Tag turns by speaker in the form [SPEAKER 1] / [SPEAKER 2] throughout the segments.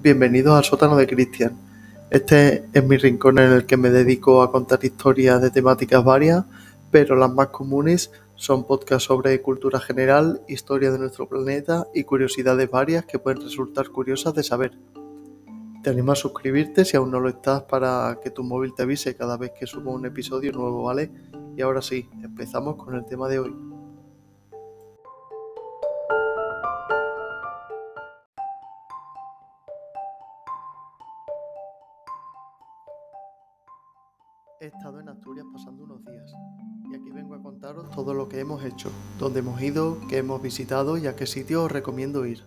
[SPEAKER 1] Bienvenidos al sótano de Cristian. Este es mi rincón en el que me dedico a contar historias de temáticas varias, pero las más comunes son podcasts sobre cultura general, historia de nuestro planeta y curiosidades varias que pueden resultar curiosas de saber. Te animo a suscribirte si aún no lo estás para que tu móvil te avise cada vez que subo un episodio nuevo, ¿vale? Y ahora sí, empezamos con el tema de hoy. He estado en Asturias pasando unos días y aquí vengo a contaros todo lo que hemos hecho, dónde hemos ido, qué hemos visitado y a qué sitio os recomiendo ir.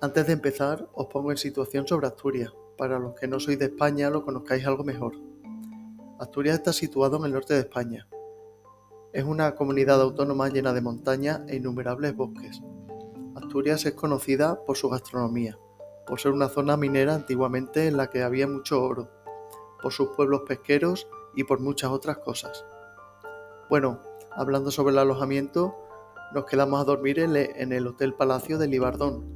[SPEAKER 1] Antes de empezar, os pongo en situación sobre Asturias. Para los que no sois de España lo conozcáis algo mejor. Asturias está situado en el norte de España. Es una comunidad autónoma llena de montañas e innumerables bosques. Asturias es conocida por su gastronomía, por ser una zona minera antiguamente en la que había mucho oro por sus pueblos pesqueros y por muchas otras cosas. Bueno, hablando sobre el alojamiento, nos quedamos a dormir en el Hotel Palacio de Libardón.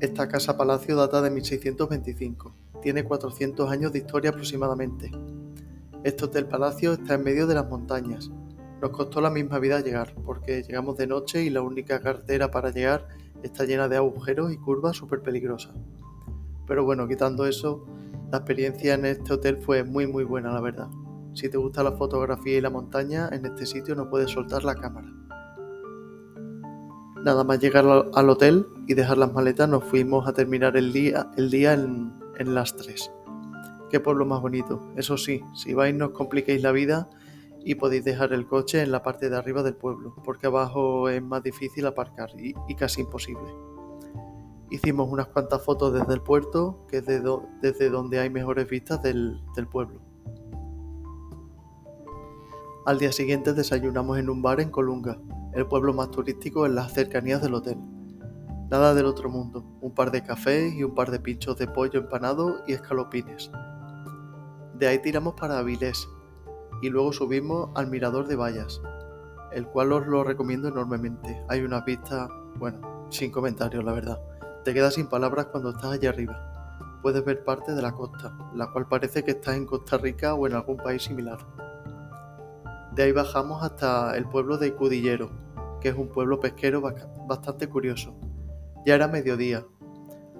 [SPEAKER 1] Esta casa palacio data de 1625, tiene 400 años de historia aproximadamente. Este Hotel Palacio está en medio de las montañas. Nos costó la misma vida llegar, porque llegamos de noche y la única carretera para llegar está llena de agujeros y curvas súper peligrosas. Pero bueno, quitando eso, la experiencia en este hotel fue muy muy buena, la verdad. Si te gusta la fotografía y la montaña, en este sitio no puedes soltar la cámara. Nada más llegar al hotel y dejar las maletas, nos fuimos a terminar el día, el día en, en Las Tres. Qué pueblo más bonito. Eso sí, si vais no os compliquéis la vida y podéis dejar el coche en la parte de arriba del pueblo, porque abajo es más difícil aparcar y casi imposible. Hicimos unas cuantas fotos desde el puerto, que es desde donde hay mejores vistas del, pueblo. Al día siguiente desayunamos en un bar en Colunga, el pueblo más turístico en las cercanías del hotel. Nada del otro mundo, un par de cafés y un par de pinchos de pollo empanado y escalopines. De ahí tiramos para Avilés y luego subimos al Mirador de Vallas, el cual os lo recomiendo enormemente. Hay una vista, bueno, sin comentarios la verdad. Te quedas sin palabras cuando estás allá arriba. Puedes ver parte de la costa, la cual parece que estás en Costa Rica o en algún país similar. De ahí bajamos hasta el pueblo de Cudillero, que es un pueblo pesquero bastante curioso. Ya era mediodía,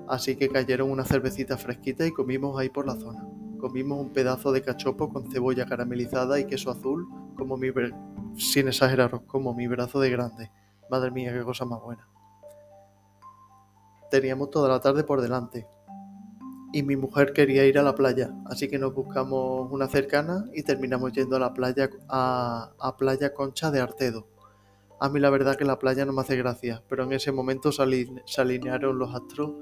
[SPEAKER 1] así que cayeron una cervecita fresquita y comimos ahí por la zona. Comimos un pedazo de cachopo con cebolla caramelizada y queso azul, como mi sin exageraros, como mi brazo de grande. Madre mía, qué cosa más buena. Teníamos toda la tarde por delante y mi mujer quería ir a la playa, así que nos buscamos una cercana y terminamos yendo a la playa a, a Playa Concha de Artedo. A mí la verdad que la playa no me hace gracia, pero en ese momento se alinearon los astros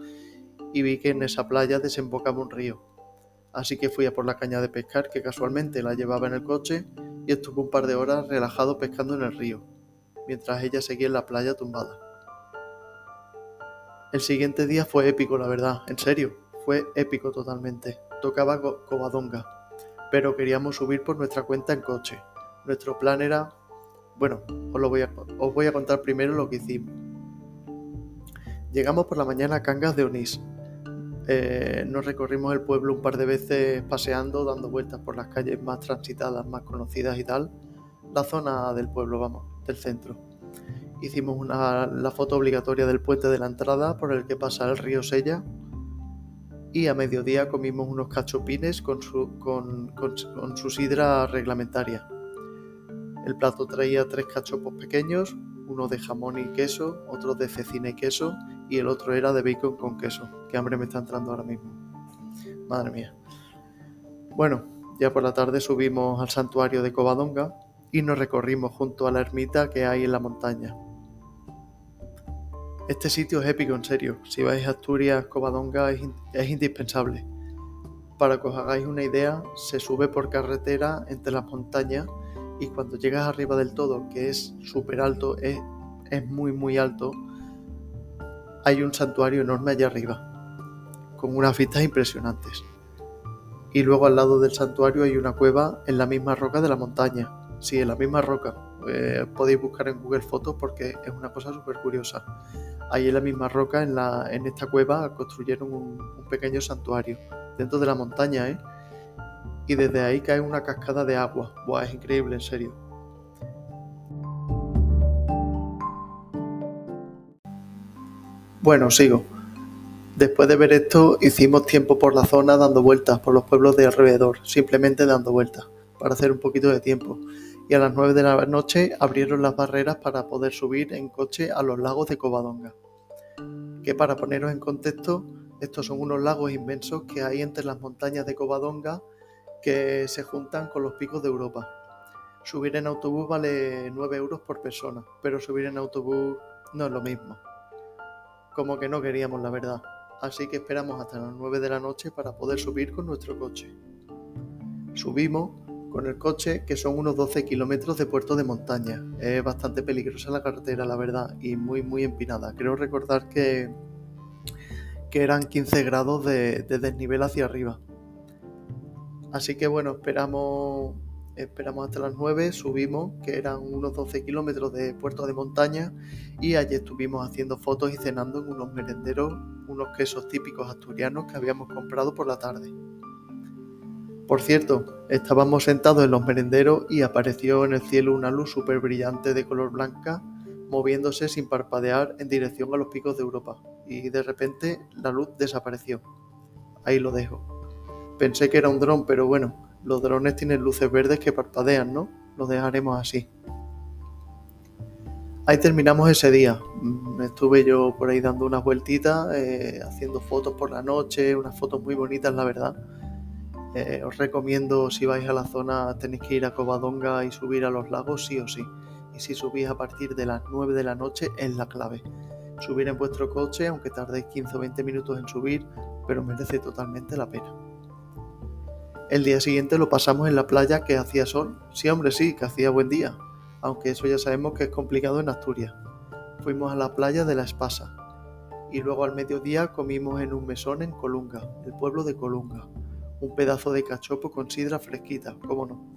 [SPEAKER 1] y vi que en esa playa desembocaba un río. Así que fui a por la caña de pescar que casualmente la llevaba en el coche y estuve un par de horas relajado pescando en el río, mientras ella seguía en la playa tumbada. El siguiente día fue épico, la verdad, en serio, fue épico totalmente. Tocaba Covadonga, pero queríamos subir por nuestra cuenta en coche. Nuestro plan era, bueno, os, lo voy, a, contar primero lo que hicimos. Llegamos por la mañana a Cangas de Onís. Eh, nos recorrimos el pueblo un par de veces paseando, dando vueltas por las calles más transitadas, más conocidas y tal. La zona del pueblo, vamos, del centro hicimos una, la foto obligatoria del puente de la entrada por el que pasa el río Sella y a mediodía comimos unos cachopines con su, con, con, su sidra reglamentaria. El plato traía tres cachopos pequeños, uno de jamón y queso, otro de cecina y queso y el otro era de bacon con queso. Qué hambre me está entrando ahora mismo. Madre mía. Bueno, ya por la tarde subimos al santuario de Covadonga y nos recorrimos junto a la ermita que hay en la montaña. Este sitio es épico, en serio. Si vais a Asturias, Covadonga es, indispensable. Para que os hagáis una idea, se sube por carretera entre las montañas y cuando llegas arriba del todo, que es súper alto, es, es muy muy alto, hay un santuario enorme allá arriba, con unas vistas impresionantes. Y luego al lado del santuario hay una cueva en la misma roca de la montaña. Sí, en la misma roca. Eh, podéis buscar en Google Fotos porque es una cosa súper curiosa. Ahí en la misma roca, en, la, en esta cueva, construyeron un, pequeño santuario dentro de la montaña, ¿eh? Y desde ahí cae una cascada de agua. Buah, es increíble, en serio. Bueno, sigo. Después de ver esto, hicimos tiempo por la zona dando vueltas por los pueblos de alrededor, simplemente dando vueltas, para hacer un poquito de tiempo. Y a las 9 de la noche abrieron las barreras para poder subir en coche a los lagos de Covadonga. Que para poneros en contexto, estos son unos lagos inmensos que hay entre las montañas de Covadonga que se juntan con los picos de Europa. Subir en autobús vale 9 euros por persona, pero subir en autobús no es lo mismo. Como que no queríamos, la verdad. Así que esperamos hasta las 9 de la noche para poder subir con nuestro coche. Subimos con el coche, que son unos 12 kilómetros de puerto de montaña. Es bastante peligrosa la carretera, la verdad, y muy, muy empinada. Creo recordar que que eran 15 grados de, desnivel hacia arriba. Así que bueno, esperamos, esperamos hasta las 9, subimos, que eran unos 12 kilómetros de puerto de montaña, y allí estuvimos haciendo fotos y cenando en unos merenderos, unos quesos típicos asturianos que habíamos comprado por la tarde. Por cierto, estábamos sentados en los merenderos y apareció en el cielo una luz súper brillante de color blanca moviéndose sin parpadear en dirección a los picos de Europa, y de repente la luz desapareció. Ahí lo dejo. Pensé que era un dron, pero bueno, los drones tienen luces verdes que parpadean, ¿no? Lo dejaremos así. Ahí terminamos ese día. Mm, estuve yo por ahí dando unas vueltitas, eh, haciendo fotos por la noche, unas fotos muy bonitas, la verdad. Eh, os recomiendo, si vais a la zona, tenéis que ir a Covadonga y subir a los lagos, sí o sí y si subís a partir de las 9 de la noche es la clave. Subir en vuestro coche, aunque tardéis 15 o 20 minutos en subir, pero merece totalmente la pena. El día siguiente lo pasamos en la playa que hacía sol. Sí, hombre, sí, que hacía buen día, aunque eso ya sabemos que es complicado en Asturias. Fuimos a la playa de La Espasa y luego al mediodía comimos en un mesón en Colunga, el pueblo de Colunga. Un pedazo de cachopo con sidra fresquita, cómo no.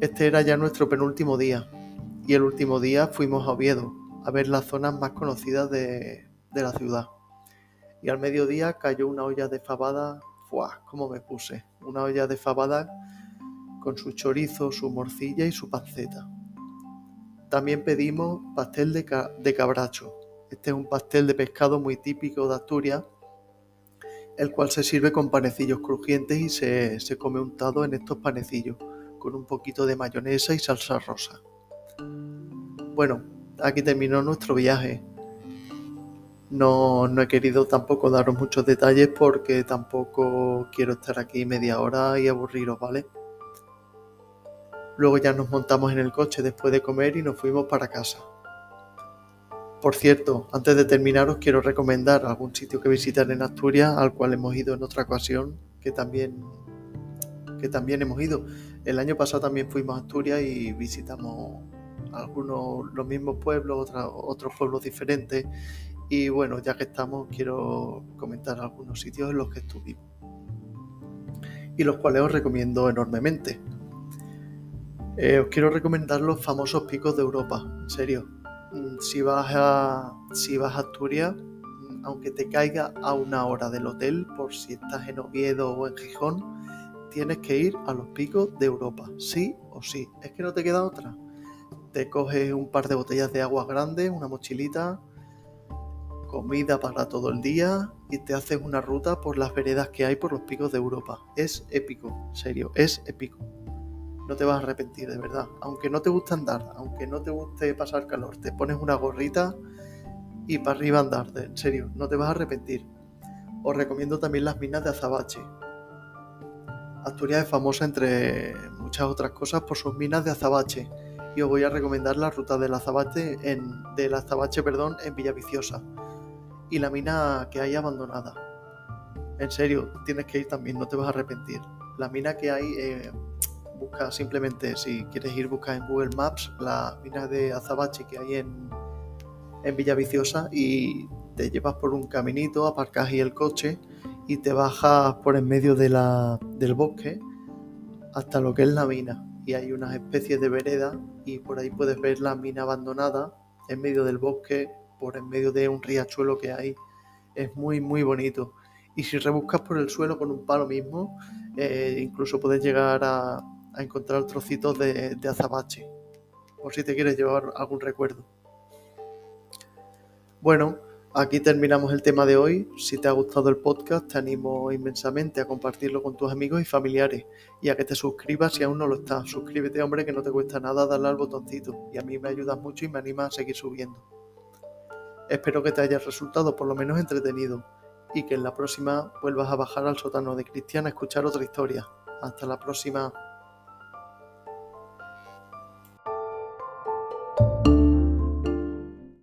[SPEAKER 1] Este era ya nuestro penúltimo día y el último día fuimos a Oviedo a ver las zonas más conocidas de, la ciudad. Y al mediodía cayó una olla de fabada, ¡fuah! ¿Cómo me puse? Una olla de fabada con su chorizo, su morcilla y su panceta. También pedimos pastel de, de cabracho. Este es un pastel de pescado muy típico de Asturias, el cual se sirve con panecillos crujientes y se, se come untado en estos panecillos con un poquito de mayonesa y salsa rosa. Bueno, aquí terminó nuestro viaje. No, no he querido tampoco daros muchos detalles porque tampoco quiero estar aquí media hora y aburriros, ¿vale? Luego ya nos montamos en el coche después de comer y nos fuimos para casa. Por cierto, antes de terminar os quiero recomendar algún sitio que visitar en Asturias al cual hemos ido en otra ocasión, que también, que también hemos ido. El año pasado también fuimos a Asturias y visitamos algunos, los mismos pueblos, otros pueblos diferentes. Y bueno, ya que estamos, quiero comentar algunos sitios en los que estuvimos. Y los cuales os recomiendo enormemente. Eh, os quiero recomendar los famosos picos de Europa, en serio. Mm, si vas a, si vas a Asturias, mm, aunque te caiga a una hora del hotel, por si estás en Oviedo o en Gijón, tienes que ir a los picos de Europa, sí o sí. Es que no te queda otra. Te coges un par de botellas de agua grandes, una mochilita, comida para todo el día y te haces una ruta por las veredas que hay por los picos de Europa. Es épico, serio, es épico. No te vas a arrepentir, de verdad. Aunque no te guste andar, aunque no te guste pasar calor, te pones una gorrita y para arriba andar, en serio, no te vas a arrepentir. Os recomiendo también las minas de azabache. Asturias es famosa entre muchas otras cosas por sus minas de azabache y os voy a recomendar la ruta del azabache en, del azabache perdón, en Villaviciosa y la mina que hay abandonada. En serio, tienes que ir también, no te vas a arrepentir. La mina que hay, eh, busca simplemente, si quieres ir, busca en Google Maps la mina de azabache que hay en, en Villaviciosa y te llevas por un caminito, aparcas ahí el coche y te bajas por en medio de la, del bosque hasta lo que es la mina. Y hay unas especies de vereda y por ahí puedes ver la mina abandonada en medio del bosque por en medio de un riachuelo que hay. Es muy, muy bonito. Y si rebuscas por el suelo con un palo mismo, eh, incluso puedes llegar a, encontrar trocitos de, de azabache, por si te quieres llevar algún recuerdo. Bueno, Aquí terminamos el tema de hoy. Si te ha gustado el podcast, te animo inmensamente a compartirlo con tus amigos y familiares y a que te suscribas si aún no lo estás. Suscríbete, hombre, que no te cuesta nada darle al botoncito y a mí me ayuda mucho y me anima a seguir subiendo. Espero que te haya resultado por lo menos entretenido y que en la próxima vuelvas a bajar al sótano de Cristian a escuchar otra historia. Hasta la próxima.